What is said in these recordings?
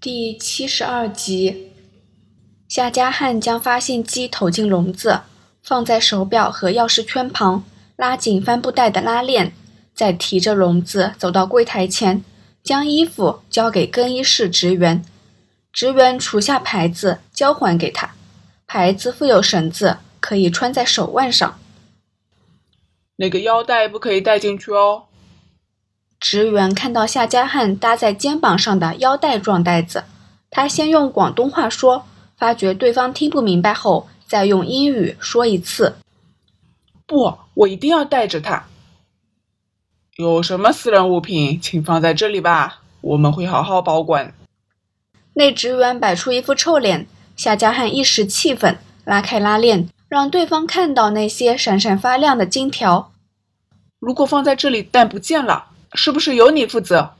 第七十二集，夏家汉将发信机投进笼子，放在手表和钥匙圈旁，拉紧帆布袋的拉链，再提着笼子走到柜台前，将衣服交给更衣室职员。职员除下牌子，交还给他。牌子附有绳子，可以穿在手腕上。那个腰带不可以带进去哦。职员看到夏家汉搭在肩膀上的腰带状袋子，他先用广东话说，发觉对方听不明白后，再用英语说一次。不，我一定要带着它。有什么私人物品，请放在这里吧，我们会好好保管。那职员摆出一副臭脸，夏家汉一时气愤，拉开拉链，让对方看到那些闪闪发亮的金条。如果放在这里但不见了。是不是由你负责？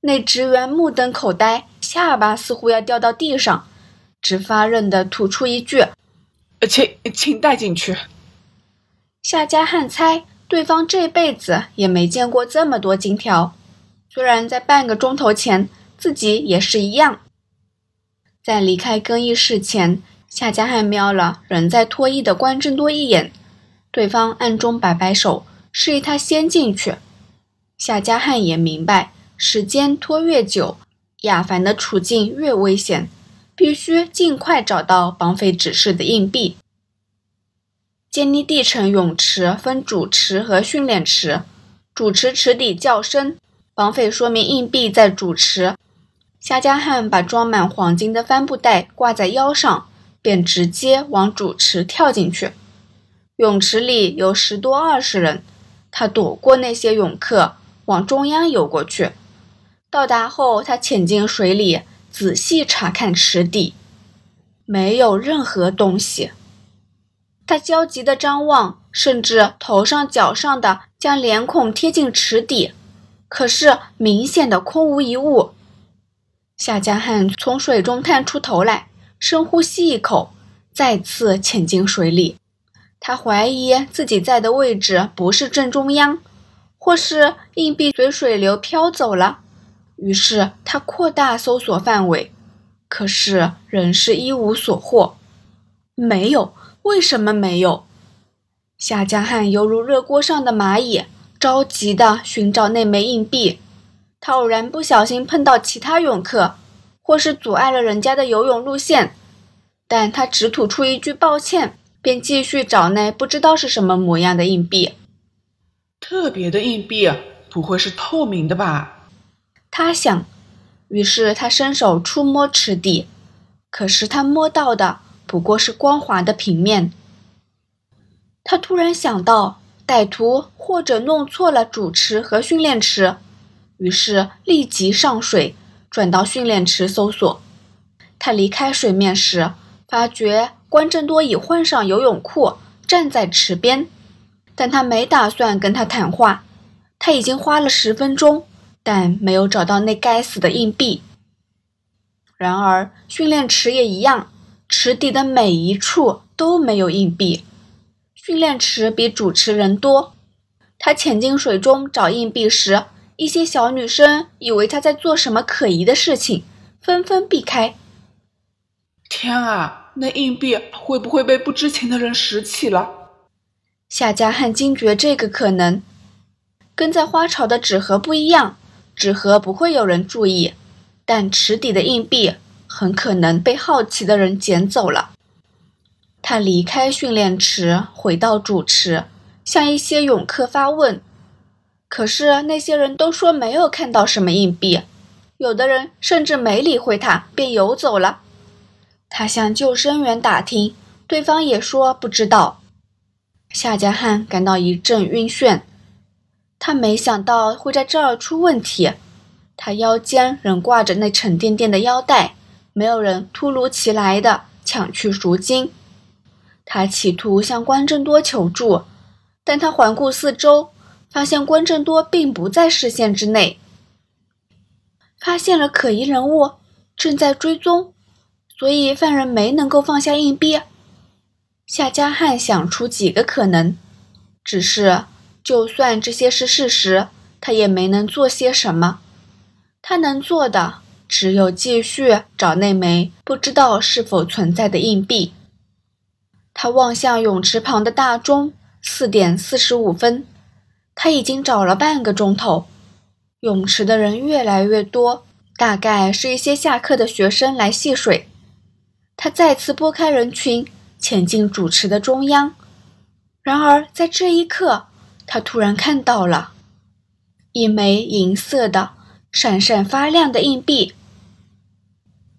那职员目瞪口呆，下巴似乎要掉到地上，直发愣的吐出一句：“请，请带进去。”夏家汉猜对方这辈子也没见过这么多金条，虽然在半个钟头前自己也是一样。在离开更衣室前，夏家汉瞄了仍在脱衣的关正多一眼，对方暗中摆摆手，示意他先进去。夏家汉也明白，时间拖越久，亚凡的处境越危险，必须尽快找到绑匪指示的硬币。坚尼地城泳池分主池和训练池，主池池底较深，绑匪说明硬币在主池。夏家汉把装满黄金的帆布袋挂在腰上，便直接往主池跳进去。泳池里有十多二十人，他躲过那些泳客。往中央游过去，到达后，他潜进水里，仔细查看池底，没有任何东西。他焦急地张望，甚至头上脚上的将脸孔贴近池底，可是明显的空无一物。夏加汉从水中探出头来，深呼吸一口，再次潜进水里。他怀疑自己在的位置不是正中央。或是硬币随水流飘走了，于是他扩大搜索范围，可是仍是一无所获。没有，为什么没有？夏江汉犹如热锅上的蚂蚁，着急地寻找那枚硬币。他偶然不小心碰到其他泳客，或是阻碍了人家的游泳路线，但他只吐出一句抱歉，便继续找那不知道是什么模样的硬币。特别的硬币不会是透明的吧？他想。于是他伸手触摸池底，可是他摸到的不过是光滑的平面。他突然想到，歹徒或者弄错了主池和训练池，于是立即上水，转到训练池搜索。他离开水面时，发觉关正多已换上游泳裤，站在池边。但他没打算跟他谈话。他已经花了十分钟，但没有找到那该死的硬币。然而训练池也一样，池底的每一处都没有硬币。训练池比主持人多。他潜进水中找硬币时，一些小女生以为他在做什么可疑的事情，纷纷避开。天啊，那硬币会不会被不知情的人拾起了？夏家汉惊觉这个可能，跟在花槽的纸盒不一样，纸盒不会有人注意，但池底的硬币很可能被好奇的人捡走了。他离开训练池，回到主池，向一些泳客发问，可是那些人都说没有看到什么硬币，有的人甚至没理会他，便游走了。他向救生员打听，对方也说不知道。夏家汉感到一阵晕眩，他没想到会在这儿出问题。他腰间仍挂着那沉甸甸的腰带，没有人突如其来的抢去赎金。他企图向关正多求助，但他环顾四周，发现关正多并不在视线之内。发现了可疑人物，正在追踪，所以犯人没能够放下硬币。夏家汉想出几个可能，只是就算这些是事实，他也没能做些什么。他能做的只有继续找那枚不知道是否存在的硬币。他望向泳池旁的大钟，四点四十五分。他已经找了半个钟头，泳池的人越来越多，大概是一些下课的学生来戏水。他再次拨开人群，潜进主池的中央。然而，在这一刻，他突然看到了一枚银色的、闪闪发亮的硬币。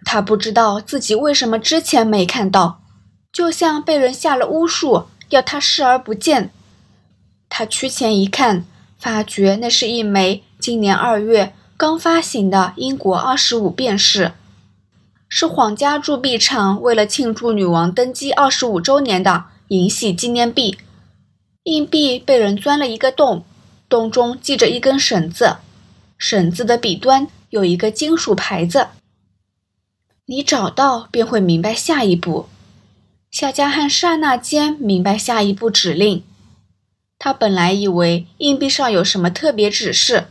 他不知道自己为什么之前没看到，就像被人下了巫术，要他视而不见。他趋前一看，发觉那是一枚今年二月刚发行的英国二十五便士，是皇家铸币厂为了庆祝女王登基二十五周年的银禧纪念币。硬币被人钻了一个洞，洞中系着一根绳子，绳子的彼端有一个金属牌子。你找到便会明白下一步。夏加汉刹那间明白下一步指令。他本来以为硬币上有什么特别指示，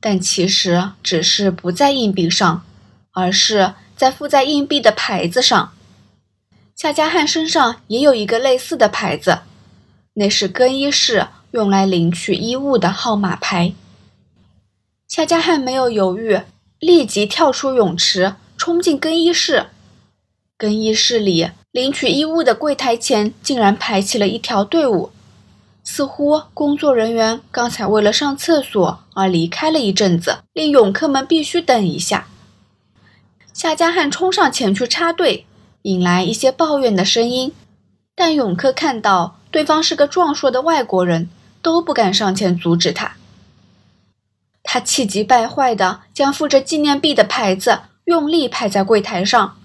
但其实指示不在硬币上，而是在附在硬币的牌子上。夏加汉身上也有一个类似的牌子。那是更衣室用来领取衣物的号码牌。夏加汉没有犹豫，立即跳出泳池，冲进更衣室。更衣室里，领取衣物的柜台前竟然排起了一条队伍，似乎工作人员刚才为了上厕所而离开了一阵子，令泳客们必须等一下。夏加汉冲上前去插队，引来一些抱怨的声音，但泳客看到。对方是个壮硕的外国人，都不敢上前阻止他。他气急败坏地将附着纪念币的牌子用力拍在柜台上，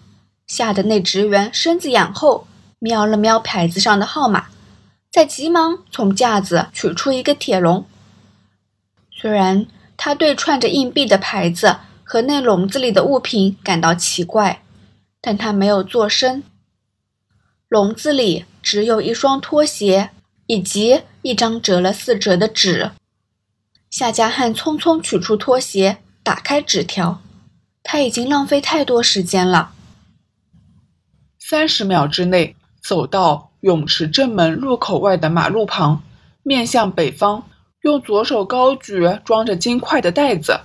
吓得那职员身子仰后，瞄了瞄牌子上的号码，再急忙从架子取出一个铁笼。虽然他对串着硬币的牌子和那笼子里的物品感到奇怪，但他没有作声。笼子里。只有一双拖鞋以及一张折了四折的纸。夏加汉匆匆取出拖鞋，打开纸条。他已经浪费太多时间了。三十秒之内，走到泳池正门入口外的马路旁，面向北方，用左手高举装着金块的袋子。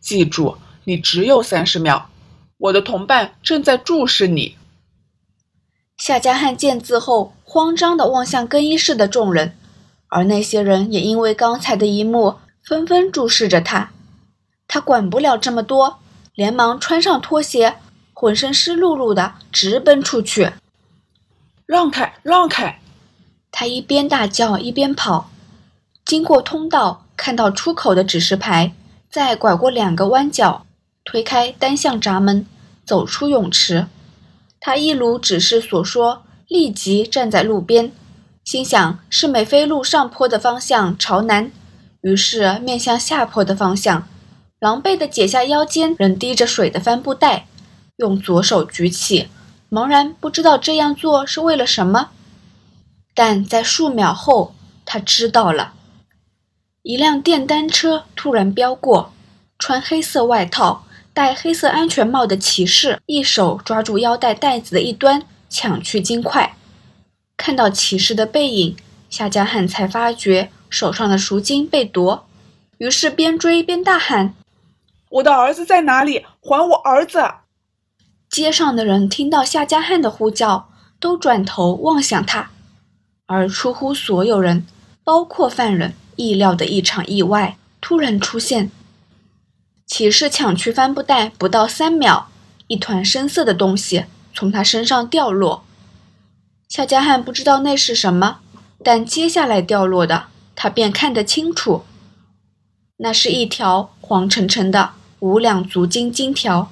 记住，你只有三十秒。我的同伴正在注视你。夏加汉见字后，慌张地望向更衣室的众人，而那些人也因为刚才的一幕，纷纷注视着他。他管不了这么多，连忙穿上拖鞋，浑身湿漉漉的，直奔出去。让开，让开！他一边大叫一边跑，经过通道，看到出口的指示牌，再拐过两个弯角，推开单向闸门，走出泳池。他一如指示所说，立即站在路边，心想是美菲路上坡的方向朝南，于是面向下坡的方向，狼狈地解下腰间仍滴着水的帆布袋，用左手举起，茫然不知道这样做是为了什么。但在数秒后，他知道了，一辆电单车突然飙过，穿黑色外套。戴黑色安全帽的骑士一手抓住腰带带子的一端，抢去金块。看到骑士的背影，夏加汉才发觉手上的赎金被夺，于是边追边大喊：“我的儿子在哪里？还我儿子！”街上的人听到夏加汉的呼叫，都转头望向他。而出乎所有人，包括犯人意料的一场意外突然出现。骑士抢去帆布袋不到三秒，一团深色的东西从他身上掉落。夏加汉不知道那是什么，但接下来掉落的他便看得清楚。那是一条黄澄澄的五两足金金条。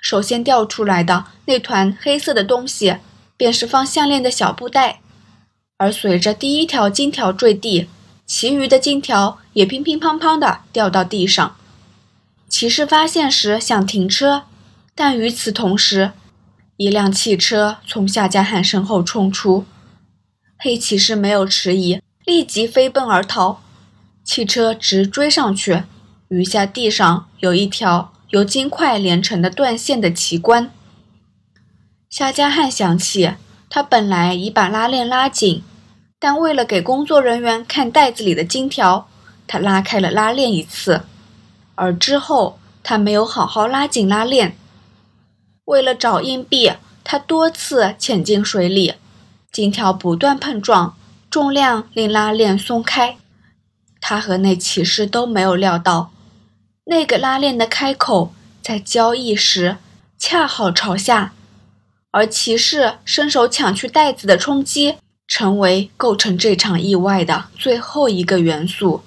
首先掉出来的那团黑色的东西，便是放项链的小布袋，而随着第一条金条坠地，其余的金条也乒乒乓乓地掉到地上。骑士发现时想停车，但与此同时，一辆汽车从夏加汉身后冲出。黑骑士没有迟疑，立即飞奔而逃。汽车直追上去，余下地上有一条由金块连成的断线的奇观。夏加汉想起，他本来已把拉链拉紧，但为了给工作人员看袋子里的金条，他拉开了拉链一次，而之后他没有好好拉紧拉链。为了找硬币，他多次潜进水里，金条不断碰撞，重量令拉链松开。他和那骑士都没有料到，那个拉链的开口在交易时恰好朝下。而骑士伸手抢去袋子的冲击，成为构成这场意外的最后一个元素。